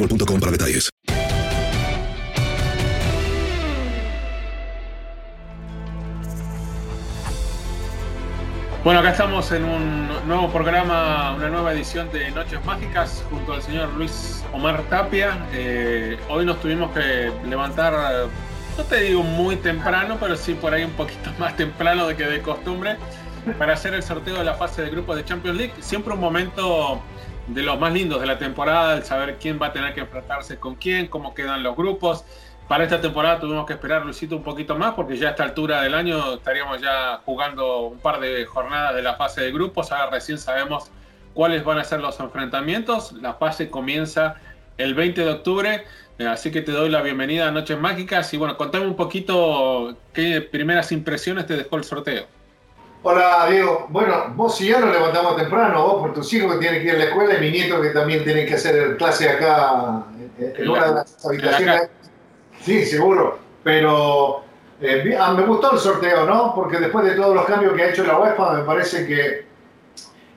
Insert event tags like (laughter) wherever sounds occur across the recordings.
boostmobile.com para detalles. Bueno, acá estamos en un nuevo programa, una nueva edición de Noches Mágicas junto al señor Luis Omar Tapia. Eh, hoy nos tuvimos que levantar, no te digo muy temprano, pero sí por ahí un poquito (laughs) más temprano de que de costumbre, para hacer el sorteo de la fase de grupos de Champions League. Siempre un momento de los más lindos de la temporada, el saber quién va a tener que enfrentarse con quién, cómo quedan los grupos. Para esta temporada tuvimos que esperar, Luisito, un poquito más, porque ya a esta altura del año estaríamos ya jugando un par de jornadas de la fase de grupos. Ahora recién sabemos cuáles van a ser los enfrentamientos. La fase comienza el 20 de octubre, eh, así que te doy la bienvenida a Noches Mágicas. Y bueno, contame un poquito qué primeras impresiones te dejó el sorteo. Hola Diego, bueno, vos y yo nos levantamos temprano, vos por tus hijos que tienen que ir a la escuela y mi nieto que también tienen que hacer clase acá en, una de las habitaciones. Sí, seguro, pero eh, ah, me gustó el sorteo, ¿no? Porque después de todos los cambios que ha hecho la UEFA, me parece que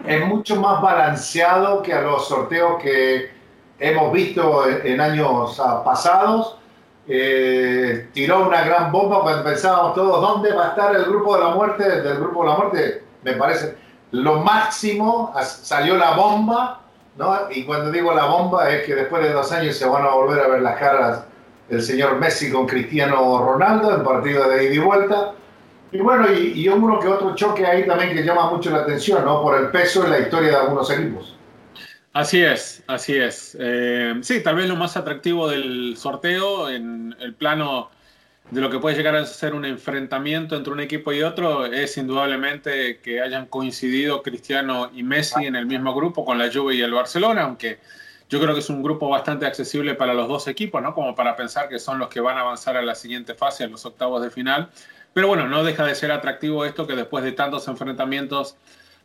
es mucho más balanceado que a los sorteos que hemos visto en, años ah, pasados. Eh, tiró una gran bomba cuando pensábamos todos dónde va a estar el grupo de la muerte. Del grupo de la muerte, me parece lo máximo, salió la bomba, ¿no? Y cuando digo la bomba es que después de dos años se van a volver a ver las caras el señor Messi con Cristiano Ronaldo en partido de ida y vuelta. Y bueno, y, y, uno que otro choque ahí también que llama mucho la atención, ¿no? Por el peso y la historia de algunos equipos. Así es, así es. Eh, sí, tal vez lo más atractivo del sorteo en el plano de lo que puede llegar a ser un enfrentamiento entre un equipo y otro es indudablemente que hayan coincidido Cristiano y Messi en el mismo grupo con la Juve y el Barcelona, aunque yo creo que es un grupo bastante accesible para los dos equipos, ¿no? Como para pensar que son los que van a avanzar a la siguiente fase, a los octavos de final. Pero bueno, no deja de ser atractivo esto que después de tantos enfrentamientos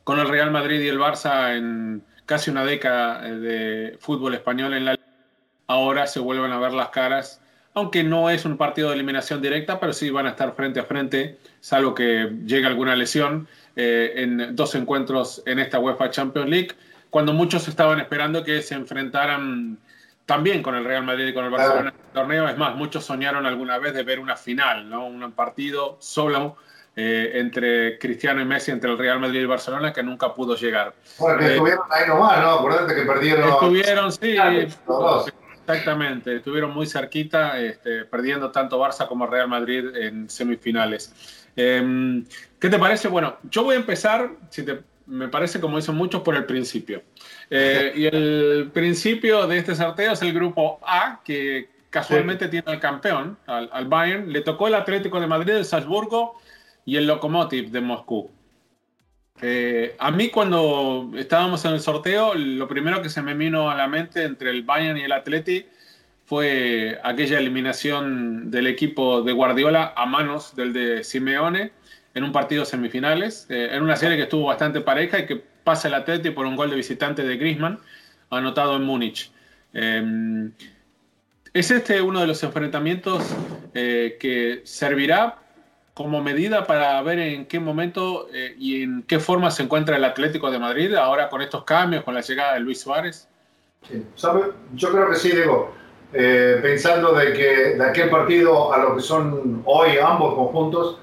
con el Real Madrid y el Barça en casi una década eh, de fútbol español en la ahora se vuelven a ver las caras, aunque no es un partido de eliminación directa, pero sí van a estar frente a frente, salvo que llegue alguna lesión eh, en dos encuentros en esta UEFA Champions League cuando muchos estaban esperando que se enfrentaran también con el Real Madrid y con el Barcelona en el torneo. Es más, muchos soñaron alguna vez de ver una final, ¿no? un partido solo eh, entre Cristiano y Messi, entre el Real Madrid y el Barcelona, que nunca pudo llegar. Bueno, que eh, estuvieron ahí nomás, ¿no? Acuérdate que perdieron. Estuvieron, sí. Exactamente, estuvieron muy cerquita, este, perdiendo tanto Barça como Real Madrid en semifinales. Em, ¿Qué te parece? Bueno, yo voy a empezar, si te me parece, como dicen muchos, por el principio. Eh, y el principio de este sorteo es el grupo A, que casualmente tiene al campeón, al, Bayern. Le tocó el Atlético de Madrid, el Salzburgo y el Lokomotiv de Moscú. Eh, a mí cuando estábamos en el sorteo, lo primero que se me vino a la mente entre el Bayern y el Atleti fue aquella eliminación del equipo de Guardiola a manos del de Simeone en un partido semifinales, eh, en una serie que estuvo bastante pareja y que pasa el Atleti por un gol de visitante de Griezmann anotado en Múnich. Eh, ¿Es este uno de los enfrentamientos que servirá como medida para ver en qué momento eh, y en qué forma se encuentra el Atlético de Madrid ahora con estos cambios, con la llegada de Luis Suárez? Sí. Yo creo que sí, digo, eh, pensando de que de aquel partido a lo que son hoy ambos conjuntos,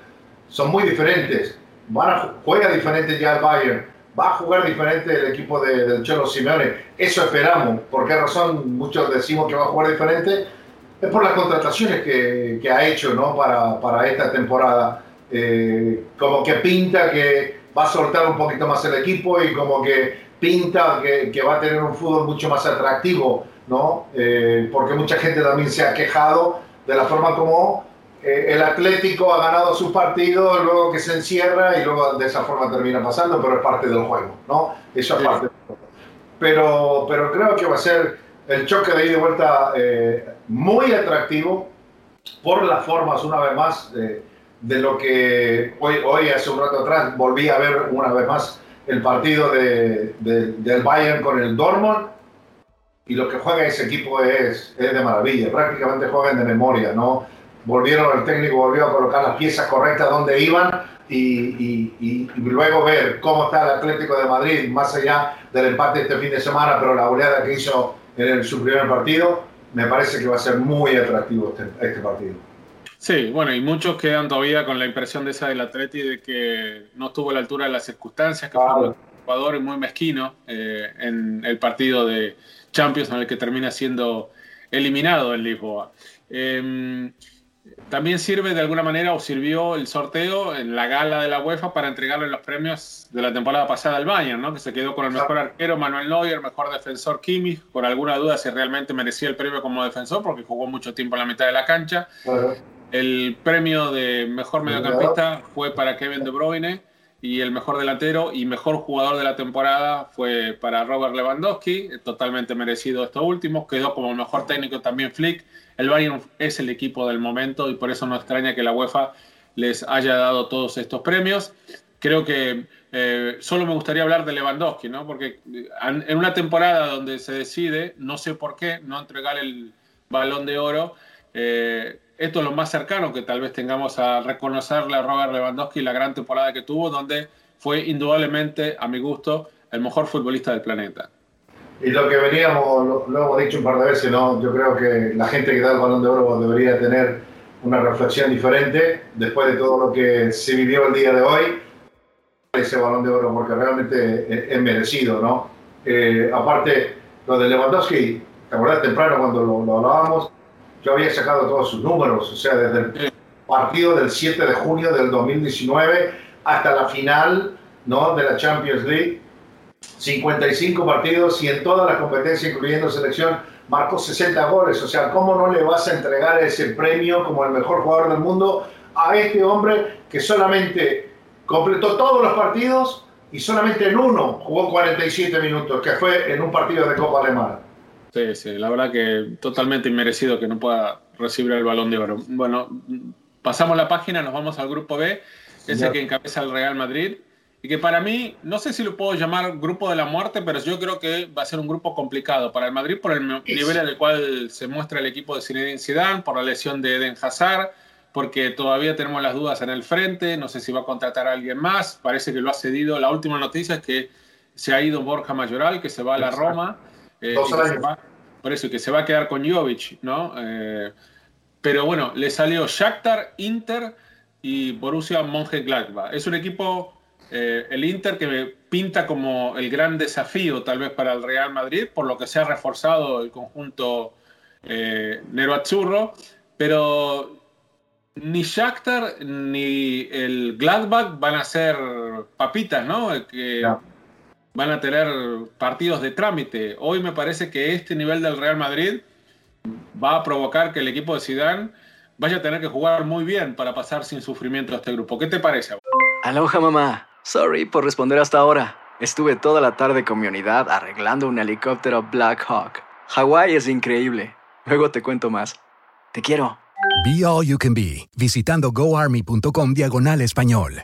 son muy diferentes. Van a, juega diferente ya el Bayern, va a jugar diferente el equipo de, Cholo Simeone. Eso esperamos. ¿Por qué razón muchos decimos que va a jugar diferente? Es por las contrataciones que, que ha hecho ¿no? para, para esta temporada. Eh, como que pinta que va a soltar un poquito más el equipo y como que pinta que, que va a tener un fútbol mucho más atractivo, ¿no? Eh, porque mucha gente también se ha quejado de la forma como eh, el Atlético ha ganado su partido, luego que se encierra y luego de esa forma termina pasando, pero es parte del juego, ¿no? Eso es parte del juego. Pero, pero creo que va a ser el choque de ida y vuelta eh, muy atractivo por las formas, una vez más, de, de lo que hoy, hoy, hace un rato atrás, volví a ver una vez más el partido de, de, del Bayern con el Dortmund y lo que juega ese equipo es, es de maravilla, prácticamente juegan de memoria, ¿no? Volvieron, el técnico volvió a colocar las piezas correctas donde iban y, y, y, luego ver cómo está el Atlético de Madrid, más allá del empate este fin de semana, pero la goleada que hizo en su primer partido, me parece que va a ser muy atractivo este, este partido. Sí, bueno, y muchos quedan todavía con la impresión de esa del Atleti de que no estuvo a la altura de las circunstancias, que claro. fue un jugador muy mezquino eh, en el partido de Champions en el que termina siendo eliminado en Lisboa. Eh, también sirve de alguna manera o sirvió el sorteo en la gala de la UEFA para entregarle los premios de la temporada pasada al Bayern, ¿no? que se quedó con el mejor arquero Manuel Neuer, mejor defensor Kimmich, por alguna duda si realmente merecía el premio como defensor porque jugó mucho tiempo en la mitad de la cancha. El premio de mejor mediocampista fue para Kevin De Bruyne y el mejor delantero y mejor jugador de la temporada fue para Robert Lewandowski, totalmente merecido esto último. Quedó como mejor técnico también Flick. El Bayern es el equipo del momento y por eso no extraña que la UEFA les haya dado todos estos premios. Creo que eh, solo me gustaría hablar de Lewandowski, ¿no? porque en una temporada donde se decide, no sé por qué, no entregar el balón de oro, eh, esto es lo más cercano que tal vez tengamos a reconocerle a Robert Lewandowski la gran temporada que tuvo, donde fue indudablemente, a mi gusto, el mejor futbolista del planeta. Y lo que veníamos, lo, hemos dicho un par de veces, ¿no? yo creo que la gente que da el balón de oro debería tener una reflexión diferente después de todo lo que se vivió el día de hoy. Ese balón de oro, porque realmente es, merecido, ¿no? Eh, aparte, lo de Lewandowski, ¿te acuerdas temprano cuando lo, lo hablábamos? Yo había sacado todos sus números, o sea, desde el partido del 7 de junio del 2019 hasta la final ¿no? de la Champions League, 55 partidos y en todas las competencias, incluyendo selección, marcó 60 goles. O sea, ¿cómo no le vas a entregar ese premio como el mejor jugador del mundo a este hombre que solamente completó todos los partidos y solamente en uno jugó 47 minutos, que fue en un partido de Copa Alemana? Sí, sí, la verdad que totalmente inmerecido que no pueda recibir el balón de oro. Bueno, pasamos la página, nos vamos al grupo B, ese que encabeza el Real Madrid, y que para mí, no sé si lo puedo llamar grupo de la muerte, pero yo creo que va a ser un grupo complicado para el Madrid por el nivel en el cual se muestra el equipo de Zinedine Zidane, por la lesión de Eden Hazard, porque todavía tenemos las dudas en el frente, no sé si va a contratar a alguien más, parece que lo ha cedido. La última noticia es que se ha ido Borja Mayoral, que se va a la Roma. Eh, va, por eso, que se va a quedar con Jovic, ¿no? Eh, pero bueno, le salió Shakhtar, Inter y Borussia Mönchengladbach. Es un equipo, eh, el Inter, que me pinta como el gran desafío tal vez para el Real Madrid, por lo que se ha reforzado el conjunto Nero Azzurro, pero ni Shakhtar ni el Gladbach van a ser papitas, ¿no? Que, no van a tener partidos de trámite. Hoy me parece que este nivel del Real Madrid va a provocar que el equipo de Zidane vaya a tener que jugar muy bien para pasar sin sufrimiento a este grupo. ¿Qué te parece? Aloha mamá. Sorry por responder hasta ahora. Estuve toda la tarde con mi unidad arreglando un helicóptero Black Hawk. Hawái es increíble. Luego te cuento más. Te quiero. Be All You Can Be, visitando goarmy.com diagonal español.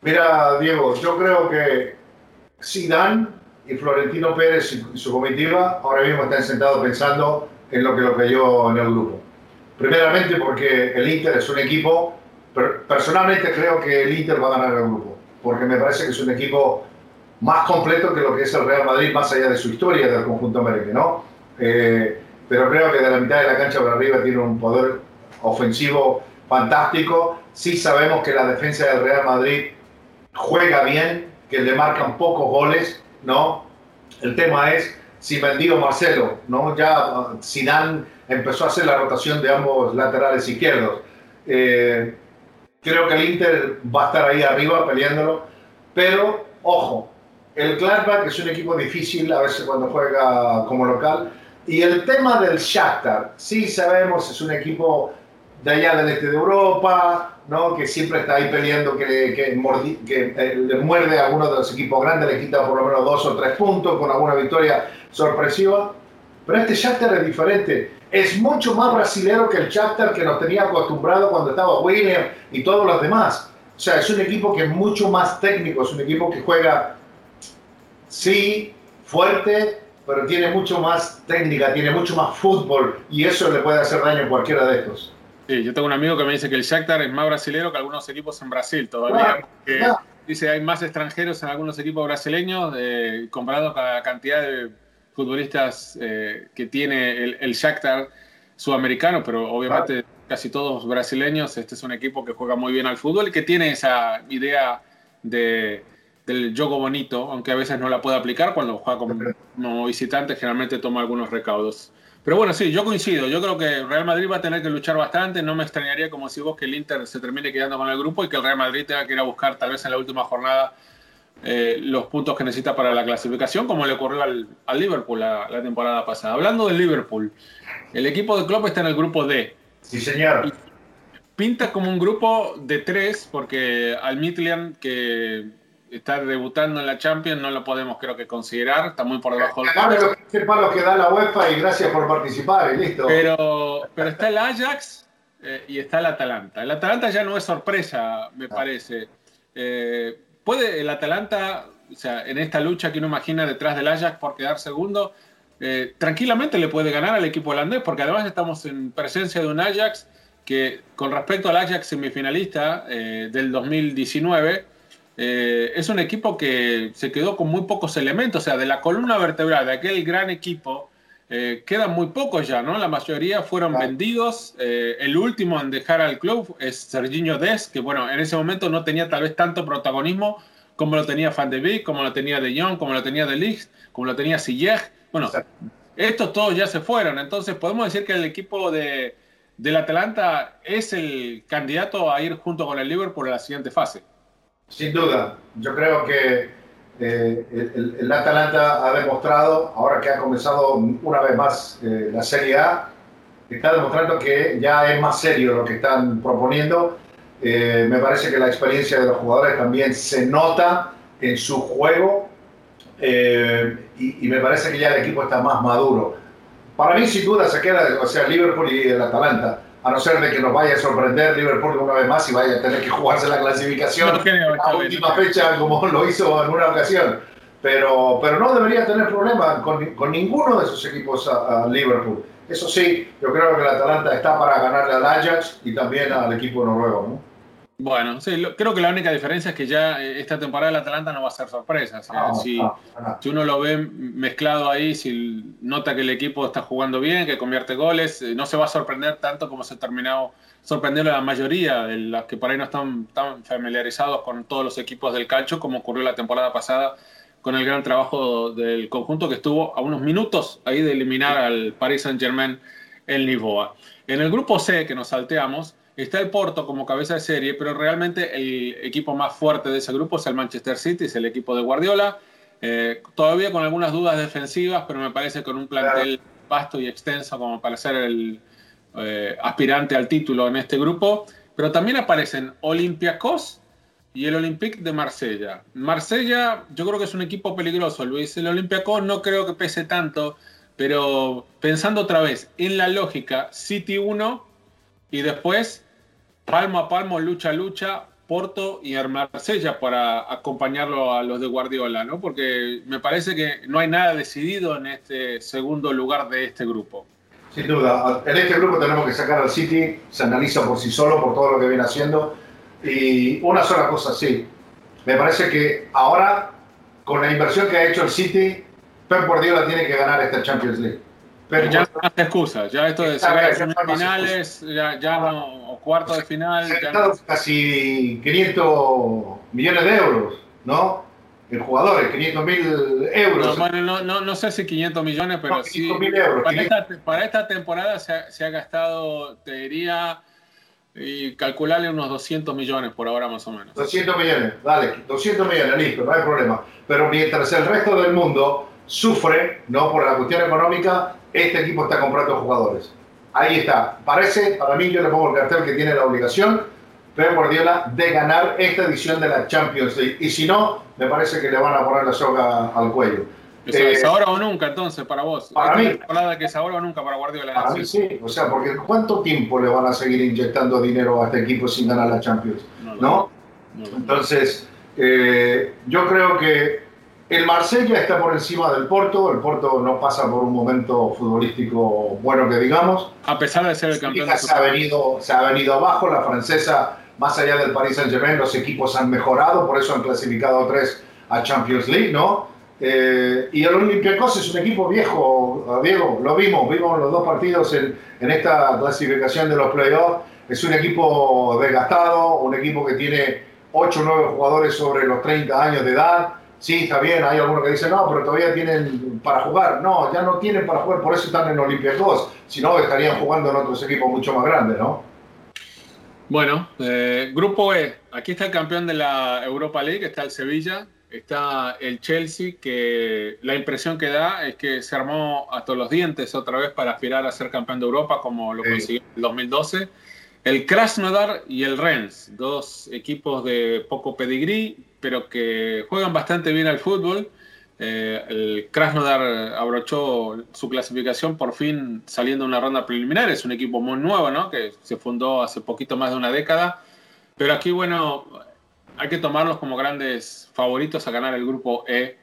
Mira, Diego, yo creo que Zidane y Florentino Pérez y su comitiva ahora mismo están sentados pensando en lo que lo cayó en el grupo. Primeramente porque el Inter es un equipo, personalmente creo que el Inter va a ganar el grupo, porque me parece que es un equipo más completo que lo que es el Real Madrid, más allá de su historia del conjunto merengue, ¿no? Eh, pero creo que de la mitad de la cancha para arriba tiene un poder ofensivo fantástico. Sí sabemos que la defensa del Real Madrid juega bien, que le marcan pocos goles, ¿no? El tema es si vendió Marcelo, ¿no? Ya Zidane empezó a hacer la rotación de ambos laterales izquierdos. Eh, creo que el Inter va a estar ahí arriba peleándolo, pero ojo, el Gladbach es un equipo difícil a veces cuando juega como local. Y el tema del Shakhtar, sí sabemos, es un equipo de allá del este de Europa, ¿no? que siempre está ahí peleando, que, que, que eh, le muerde a alguno de los equipos grandes, le quita por lo menos dos o tres puntos con alguna victoria sorpresiva. Pero este Shakhtar es diferente. Es mucho más brasilero que el Shakhtar que nos tenía acostumbrado cuando estaba William y todos los demás. O sea, es un equipo que es mucho más técnico, es un equipo que juega, sí, fuerte, pero tiene mucho más técnica, tiene mucho más fútbol y eso le puede hacer daño a cualquiera de estos. Sí, yo tengo un amigo que me dice que el Shakhtar es más brasilero que algunos equipos en Brasil todavía. Dice hay más extranjeros en algunos equipos brasileños eh, comparado con la cantidad de futbolistas eh, que tiene el, el, Shakhtar sudamericano, pero obviamente casi todos brasileños. Este es un equipo que juega muy bien al fútbol y que tiene esa idea de, del juego bonito, aunque a veces no la puede aplicar cuando juega como visitante, generalmente toma algunos recaudos. Pero bueno, sí, yo coincido. Yo creo que Real Madrid va a tener que luchar bastante. No me extrañaría, como si vos, que el Inter se termine quedando con el grupo y que el Real Madrid tenga que ir a buscar, tal vez en la última jornada, eh, los puntos que necesita para la clasificación, como le ocurrió al, al Liverpool la, la, temporada pasada. Hablando del Liverpool, el equipo de Klopp está en el grupo D. Sí, señor. Pinta como un grupo de tres, porque al Midland, que está debutando en la Champions, no lo podemos creo que considerar, está muy por debajo del los 15 palos que da la UEFA y gracias por participar y listo. Pero, pero está el Ajax eh, y está el Atalanta. El Atalanta ya no es sorpresa, me parece. Eh, ¿Puede el Atalanta, o sea, en esta lucha que uno imagina detrás del Ajax por quedar segundo, eh, tranquilamente le puede ganar al equipo holandés? Porque además estamos en presencia de un Ajax que con respecto al Ajax semifinalista del 2019, eh, es un equipo que se quedó con muy pocos elementos, o sea, de la columna vertebral de aquel gran equipo, eh, quedan muy pocos ya, ¿no? La mayoría fueron vendidos. Eh, el último en dejar al club es Serginho Des, que bueno, en ese momento no tenía tal vez tanto protagonismo como lo tenía Van de Beek, como lo tenía De Jong, como lo tenía De Ligt, como lo tenía Sillej. Bueno, estos todos ya se fueron, entonces podemos decir que el equipo de, del Atalanta es el candidato a ir junto con el Liverpool a la siguiente fase. Sin duda, yo creo que eh, el, Atalanta ha demostrado, ahora que ha comenzado una vez más eh, la Serie A, está demostrando que ya es más serio lo que están proponiendo. Eh, me parece que la experiencia de los jugadores también se nota en su juego y, y, me parece que ya el equipo está más maduro. Para mí, sin duda, se queda, o sea, Liverpool y el Atalanta a no ser de que nos vaya a sorprender Liverpool una vez más y vaya a tener que jugarse la clasificación a última fecha como (laughs) lo hizo en una ocasión. Pero, pero no debería tener problema con, con ninguno de esos equipos a, Liverpool. Eso sí, yo creo que el Atalanta está para ganarle al Ajax y también al equipo noruego. ¿no? Bueno, sí, creo que la única diferencia es que ya eh, esta temporada el Atalanta no va a ser sorpresa. si, si, uno lo ve mezclado ahí, si nota que el equipo está jugando bien, que convierte goles, eh, no se va a sorprender tanto como se ha terminado sorprendiendo a la mayoría de los que por ahí no están tan familiarizados con todos los equipos del calcio, como ocurrió la temporada pasada con el gran trabajo del conjunto que estuvo a unos minutos ahí de eliminar al Paris Saint-Germain en Lisboa. En el grupo C, que nos salteamos, Está el Porto como cabeza de serie, pero realmente el equipo más fuerte de ese grupo es el Manchester City, es el equipo de Guardiola. Eh, todavía con algunas dudas defensivas, pero me parece con un plantel vasto y extenso como para ser el eh, aspirante al título en este grupo. Pero también aparecen Olympiacos y el Olympique de Marsella. Marsella yo creo que es un equipo peligroso, Luis. El Olympiacos no creo que pese tanto, pero pensando otra vez en la lógica, City 1 y después palmo a palmo, lucha a lucha, Porto y Marsella para acompañarlo a los de Guardiola, ¿no? Porque me parece que no hay nada decidido en este segundo lugar de este grupo. Sin duda, en este grupo tenemos que sacar al City, se analiza por sí solo, por todo lo que viene haciendo. Y una sola cosa, sí, me parece que ahora, con la inversión que ha hecho el City, Pep Guardiola tiene que ganar esta Champions League. Pero ya no hay excusa, ya esto de sacar finales, ya, ya no, o cuarto de final. Ya no. casi 500 millones de euros, ¿no? En jugadores, 500 mil euros. No, bueno, no, no, no, sé si 500 millones, pero sí. Euros, para, esta, para, esta, temporada se ha, se ha, gastado, te diría, y calcularle unos 200 millones por ahora más o menos. 200 millones, dale, 200 millones, listo, no hay problema. Pero mientras el resto del mundo sufre, ¿no? Por la cuestión económica, este equipo está comprando jugadores. Ahí está. Parece, para mí, yo le pongo el cartel que tiene la obligación, Pep Guardiola, de ganar esta edición de la Champions League. Y si no, me parece que le van a poner la soga al cuello. ¿Es eh, ahora o nunca entonces para vos? Para mí. que es ahora o nunca para Guardiola. Para mí sí. O sea, porque ¿cuánto tiempo le van a seguir inyectando dinero a este equipo sin ganar la Champions? ¿No? Entonces, eh, yo creo que el Marsella está por encima del Porto. El Porto no pasa por un momento futbolístico bueno que digamos. A pesar de ser el campeón. se, ha venido, se ha venido abajo. La francesa, más allá del Paris Saint-Germain, los equipos han mejorado. Por eso han clasificado tres a Champions League, ¿no? Eh, y el Olympiacos es un equipo viejo, Diego. Lo vimos, vimos los dos partidos en, en esta clasificación de los playoffs. Es un equipo desgastado, un equipo que tiene 8 o 9 jugadores sobre los 30 años de edad Sí, está bien, hay algunos que dicen, no, pero todavía tienen para jugar. No, ya no tienen para jugar, por eso están en Olympiacos. Si no, estarían jugando en otros equipos mucho más grandes, ¿no? Bueno, eh, grupo E. Aquí está el campeón de la Europa League, está el Sevilla, está el Chelsea, que la impresión que da es que se armó a todos los dientes otra vez para aspirar a ser campeón de Europa, como lo consiguió en el 2012. El Krasnodar y el Rennes, dos equipos de poco pedigrí, pero que juegan bastante bien al fútbol. Eh, el Krasnodar abrochó su clasificación por fin saliendo de una ronda preliminar. Es un equipo muy nuevo, ¿no? Que se fundó hace poquito más de una década. Pero aquí, bueno, hay que tomarlos como grandes favoritos a ganar el grupo E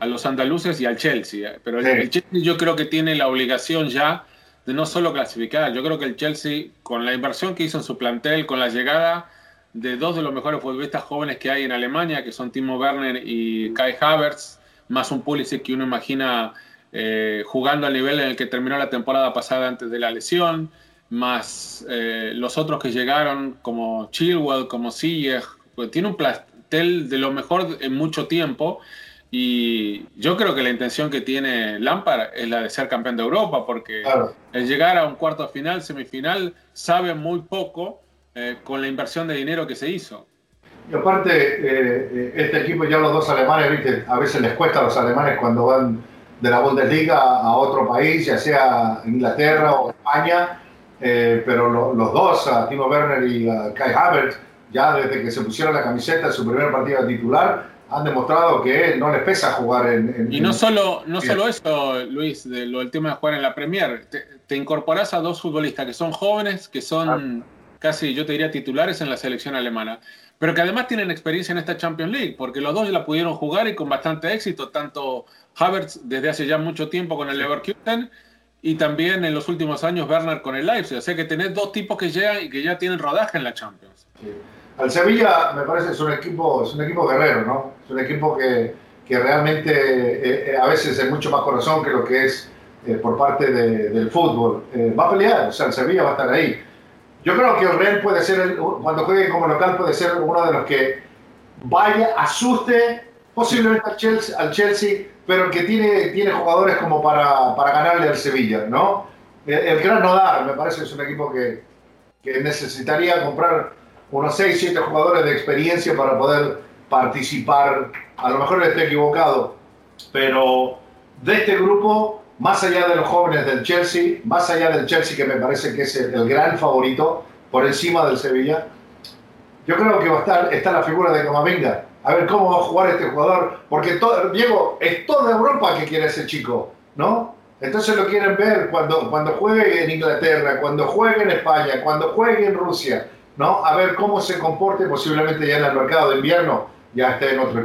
a los andaluces y al Chelsea. Pero el Chelsea yo creo que tiene la obligación ya de no solo clasificar. Yo creo que el Chelsea, con la inversión que hizo en su plantel, con la llegada de dos de los mejores futbolistas jóvenes que hay en Alemania, que son Timo Werner y Kai Havertz, más un Pulisic que uno imagina eh, jugando al nivel en el que terminó la temporada pasada antes de la lesión, más eh, los otros que llegaron como Chilwell, como Ziyech, pues tiene un plantel de lo mejor en mucho tiempo Y yo creo que la intención que tiene Lampard es la de ser campeón de Europa, porque el llegar a un cuarto final, semifinal, sabe muy poco eh, con la inversión de dinero que se hizo. Y aparte, eh, este equipo, ya los dos alemanes, ¿viste? a veces les cuesta a los alemanes cuando van de la Bundesliga a otro país, ya sea Inglaterra o España, eh, pero los dos, a Timo Werner y a Kai Havertz, ya desde que se pusieron la camiseta en su primer partido titular, han demostrado que no les pesa jugar en... y no solo, no solo eso, Luis, de lo, el tema de jugar en la Premier, te, te incorporas a dos futbolistas que son jóvenes, que son casi, yo te diría, titulares en la selección alemana, pero que además tienen experiencia en esta Champions League, porque los dos la pudieron jugar y con bastante éxito, tanto Havertz desde hace ya mucho tiempo con el Leverkusen y también en los últimos años Werner con el Leipzig. O sea que tenés dos tipos que llegan y que ya tienen rodaje en la Champions. Al Sevilla me parece es un equipo, es un equipo guerrero, ¿no? Es un equipo que, que realmente eh, eh, a veces es mucho más corazón que lo que es eh, por parte del fútbol. va a pelear, o sea, el Sevilla va a estar ahí. Yo creo que el Real puede ser, cuando juegue como local, puede ser uno de los que vaya, asuste posiblemente al Chelsea, al Chelsea pero que tiene, tiene jugadores como para, para ganarle al Sevilla, ¿no? El, el Gran Nodar me parece que es un equipo que, que necesitaría comprar unos 6, 7 jugadores de experiencia para poder participar. A lo mejor estoy equivocado, pero de este grupo, más allá de los jóvenes del Chelsea, más allá del Chelsea que me parece que es el, gran favorito por encima del Sevilla, yo creo que va a estar está la figura de Camavinga. A ver cómo va a jugar este jugador, porque Diego, es toda Europa que quiere ese chico, ¿no? Entonces lo quieren ver cuando, cuando juegue en Inglaterra, cuando juegue en España, cuando juegue en Rusia. ¿no? A ver cómo se comporte posiblemente ya en el mercado de invierno, ya esté en otro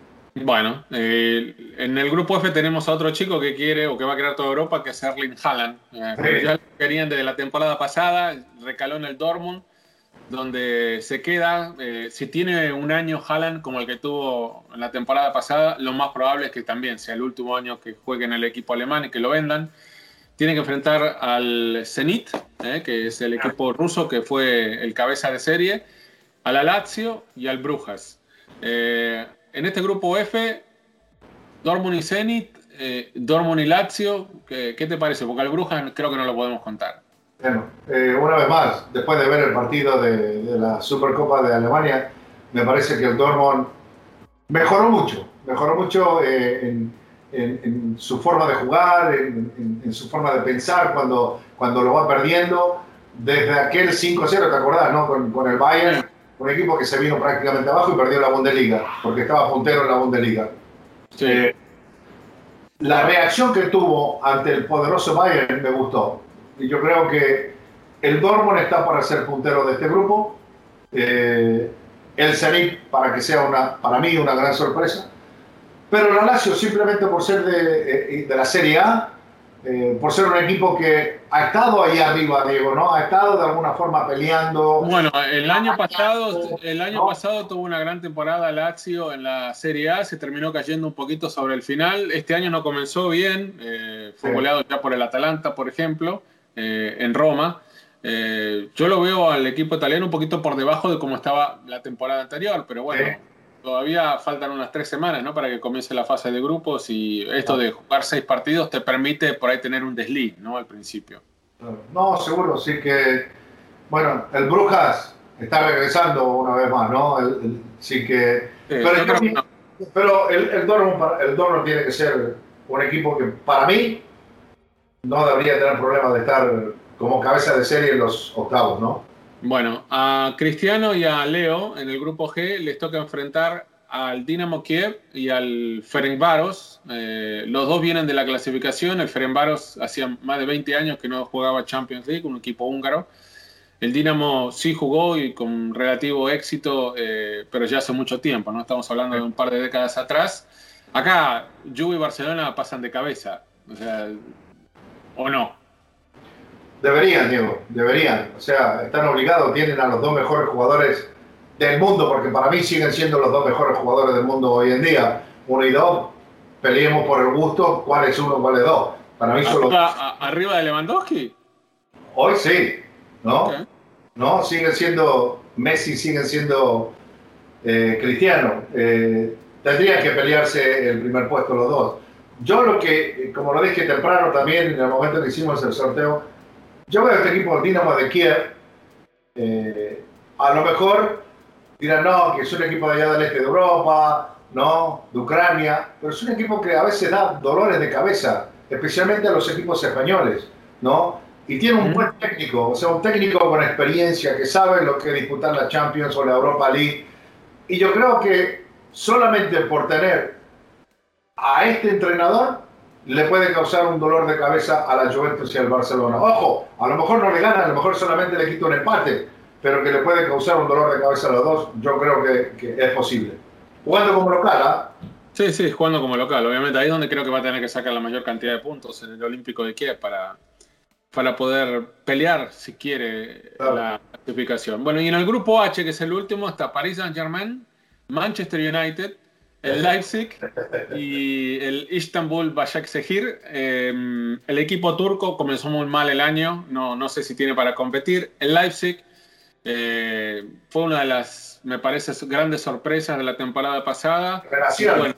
Bueno, eh, en el grupo F tenemos a otro chico que quiere o que va a crear toda Europa, que es Erling Haaland. Eh, ya lo querían desde la temporada pasada, recaló en el Dortmund, donde se queda. Eh, si tiene un año Haaland como el que tuvo en la temporada pasada, lo más probable es que también sea el último año que juegue en el equipo alemán y que lo vendan. Tiene que enfrentar al Zenit, que es el equipo ruso que fue el cabeza de serie, a la Lazio y al Brujas en este grupo F, Dortmund y Zenit, eh, Dortmund y Lazio, ¿qué, te parece? Porque al Brujas creo que no lo podemos contar. Bueno, eh, una vez más, después de ver el partido de, la Supercopa de Alemania, me parece que el Dortmund mejoró mucho, mejoró mucho eh, en, su forma de jugar, en, su forma de pensar cuando, cuando lo va perdiendo. Desde aquel 5-0, ¿te acordás? No? Con el Bayern un equipo que se vino prácticamente abajo y perdió la Bundesliga, porque estaba puntero en la Bundesliga. Eh, la reacción que tuvo ante el poderoso Bayern me gustó. Y yo creo que el Dortmund está para ser puntero de este grupo. Eh, el Zenit para que sea una, para mí una gran sorpresa. Pero la Lazio simplemente por ser de, eh, de la Serie A, eh, por ser un equipo que ha estado ahí arriba, Diego, ¿no? Ha estado de alguna forma peleando. Bueno, el año pasado, el año pasado tuvo una gran temporada Lazio en la Serie A, se terminó cayendo un poquito sobre el final. Este año no comenzó bien, eh, fue goleado ya por el Atalanta, por ejemplo, eh, en Roma. yo lo veo al equipo italiano un poquito por debajo de cómo estaba la temporada anterior, pero bueno todavía faltan unas tres semanas ¿no? para que comience la fase de grupos y esto de jugar seis partidos te permite por ahí tener un desliz ¿no? al principio. No, seguro, sí que, bueno, el Brujas está regresando una vez más, ¿no? sí que... pero, el, el, Dortmund, tiene que ser un equipo que para mí no debería tener problema de estar como cabeza de serie en los octavos, ¿no? Bueno, a Cristiano y a Leo en el grupo G les toca enfrentar al Dinamo Kiev y al Ferencváros. Eh, los dos vienen de la clasificación. El Ferencváros hacía más de 20 años que no jugaba Champions League, un equipo húngaro. El Dinamo sí jugó y con relativo éxito, eh, pero ya hace mucho tiempo, ¿no? Estamos hablando de un par de décadas atrás. Acá, Juve y Barcelona pasan de cabeza, o sea, ¿o no? Deberían, Diego, deberían. O sea, están obligados, tienen a los dos mejores jugadores del mundo, porque para mí siguen siendo los dos mejores jugadores del mundo hoy en día. Uno y dos, peleemos por el gusto, cuál es uno, cuál es dos. Para mí solo... ¿Arriba de Lewandowski? Hoy sí, ¿no? No, siguen siendo, Messi siguen siendo eh, Cristiano. Eh, tendrían que pelearse el primer puesto los dos. Yo lo que, como lo dije temprano también, en el momento que hicimos el sorteo, yo veo este equipo Dinamo de Kiev, eh, a lo mejor dirán, no, que es un equipo de allá del este de Europa, no, de Ucrania, pero es un equipo que a veces da dolores de cabeza, especialmente a los equipos españoles, ¿no? Y tiene un buen técnico, o sea, un técnico con experiencia que sabe lo que disputar la Champions o la Europa League. Y yo creo que solamente por tener a este entrenador le puede causar un dolor de cabeza a la Juventus y al Barcelona. Ojo, a lo mejor no le gana, a lo mejor solamente le quita un empate, pero que le puede causar un dolor de cabeza a los dos, yo creo que, es posible. Jugando como local, ¿ah? Sí, sí, jugando como local. Obviamente ahí es donde creo que va a tener que sacar la mayor cantidad de puntos en el Olímpico de Kiev para, para poder pelear, si quiere, la clasificación. Bueno, y en el grupo H, que es el último, está Paris Saint-Germain, Manchester United, el Leipzig y el Istanbul Başakşehir. Eh, el equipo turco comenzó muy mal el año, no, no sé si tiene para competir. El Leipzig eh, fue una de las, me parece, grandes sorpresas de la temporada pasada. Bueno,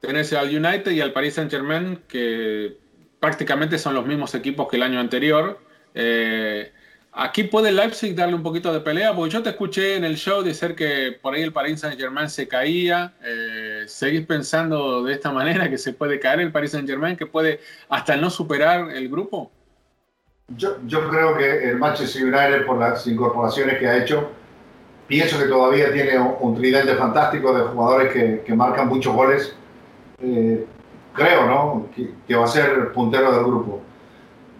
tenés al United y al Paris Saint Germain, que prácticamente son los mismos equipos que el año anterior. Eh, Aquí puede Leipzig darle un poquito de pelea, porque yo te escuché en el show decir que por ahí el Paris Saint Germain se caía. Eh, ¿Seguís pensando de esta manera que se puede caer el Paris Saint Germain, que puede hasta no superar el grupo? Yo, creo que el Manchester United, por las incorporaciones que ha hecho, pienso que todavía tiene un, tridente fantástico de jugadores que, marcan muchos goles. Eh, creo, ¿no? que va a ser puntero del grupo.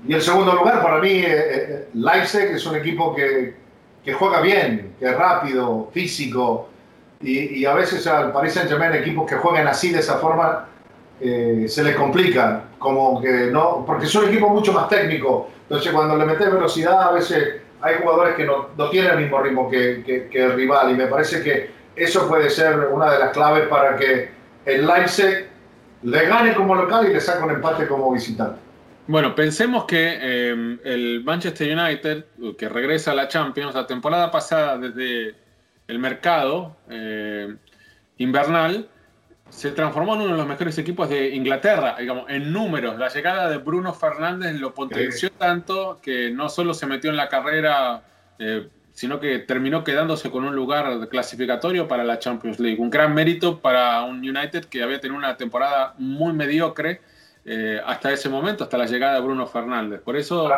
Y el segundo lugar para mí, eh, eh, Leipzig es un equipo que, que, juega bien, que es rápido, físico, y, y, a veces al Paris Saint-Germain equipos que juegan así de esa forma eh, se les complica, como que no, porque son equipos mucho más técnicos. Entonces cuando le metes velocidad a veces hay jugadores que no, no tienen el mismo ritmo que, que, que, el rival y me parece que eso puede ser una de las claves para que el Leipzig le gane como local y le saque un empate como visitante. Bueno, pensemos que eh, el Manchester United, que regresa a la Champions, la temporada pasada desde el mercado eh, invernal, se transformó en uno de los mejores equipos de Inglaterra, digamos, en números. La llegada de Bruno Fernández lo potenció tanto que no solo se metió en la carrera, eh, sino que terminó quedándose con un lugar clasificatorio para la Champions League. Un gran mérito para un United que había tenido una temporada muy mediocre eh, hasta ese momento, hasta la llegada de Bruno Fernández. Por eso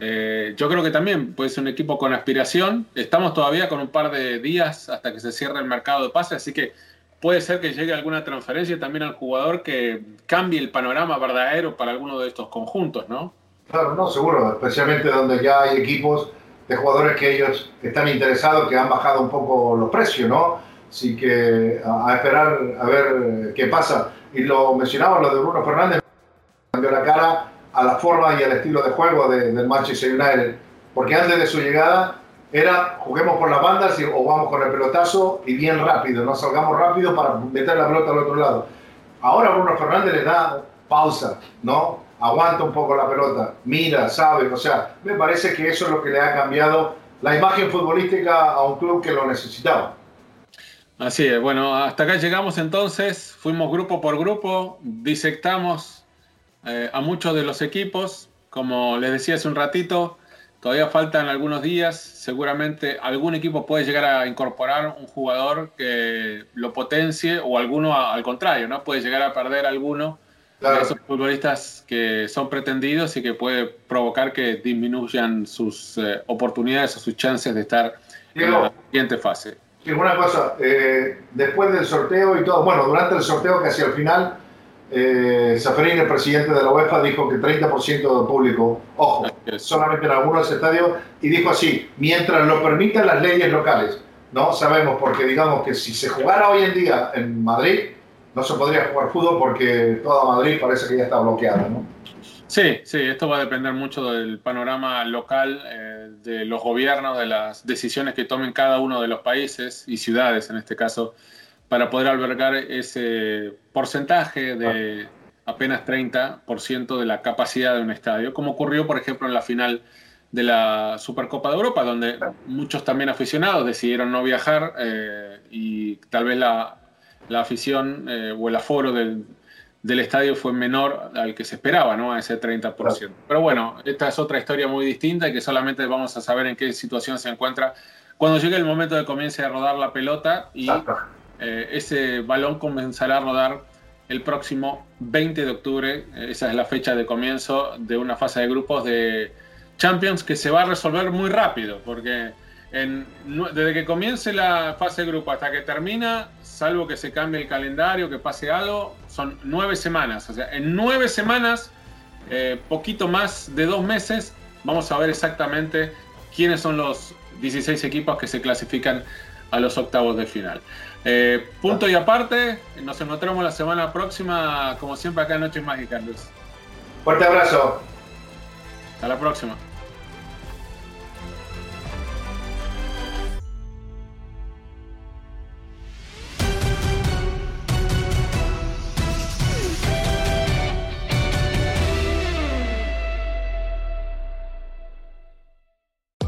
eh, yo creo que también puede ser un equipo con aspiración. Estamos todavía con un par de días hasta que se cierre el mercado de pases, así que puede ser que llegue alguna transferencia también al jugador que cambie el panorama verdadero para alguno de estos conjuntos, ¿no? Claro, no, seguro, especialmente donde ya hay equipos de jugadores que ellos están interesados, que han bajado un poco los precios, ¿no? Así que a, esperar a ver qué pasa. Y lo mencionaba, lo de Bruno Fernández, cambió la cara a la forma y al estilo de juego del Manchester United. Porque antes de su llegada era juguemos por las bandas y, o vamos con el pelotazo y bien rápido, no salgamos rápido para meter la pelota al otro lado. Ahora Bruno Fernández le da pausa, ¿no? Aguanta un poco la pelota, mira, sabe, o sea, me parece que eso es lo que le ha cambiado la imagen futbolística a un club que lo necesitaba. Así es, bueno, hasta acá llegamos entonces, fuimos grupo por grupo, disectamos eh, a muchos de los equipos, como les decía hace un ratito, todavía faltan algunos días, seguramente algún equipo puede llegar a incorporar un jugador que lo potencie o alguno al contrario, ¿no? Puede llegar a perder alguno de esos futbolistas que son pretendidos y que puede provocar que disminuyan sus eh, oportunidades o sus chances de estar en la siguiente fase. Una cosa, eh, después del sorteo y todo, bueno, durante el sorteo que hacia el final, eh, el presidente de la UEFA, dijo que 30% del público, ojo, solamente en algunos estadios, y dijo así, mientras lo permitan las leyes locales, ¿no? Sabemos, porque digamos que si se jugara hoy en día en Madrid, no se podría jugar fútbol porque toda Madrid parece que ya está bloqueada, ¿no? Sí, sí, esto va a depender mucho del panorama local, eh, de los gobiernos, de las decisiones que tomen cada uno de los países y ciudades en este caso, para poder albergar ese porcentaje de apenas 30% de la capacidad de un estadio, como ocurrió, por ejemplo, en la final de la Supercopa de Europa, donde muchos también aficionados decidieron no viajar eh, y tal vez la, afición eh, o el aforo del, del estadio fue menor al que se esperaba, ¿no? A ese 30%. Pero bueno, esta es otra historia muy distinta y que solamente vamos a saber en qué situación se encuentra cuando llegue el momento de comience a rodar la pelota y eh, ese balón comenzará a rodar el próximo 20 de octubre. Esa es la fecha de comienzo de una fase de grupos de Champions que se va a resolver muy rápido, porque desde que comience la fase de grupo hasta que termina salvo que se cambie el calendario, que pase algo, son nueve semanas. O sea, en nueve semanas, eh, poquito más de dos meses, vamos a ver exactamente quiénes son los 16 equipos que se clasifican a los octavos de final. Eh, punto y aparte, nos encontramos la semana próxima, como siempre, acá en Noches Mágicas, Luis. Fuerte abrazo. Hasta la próxima.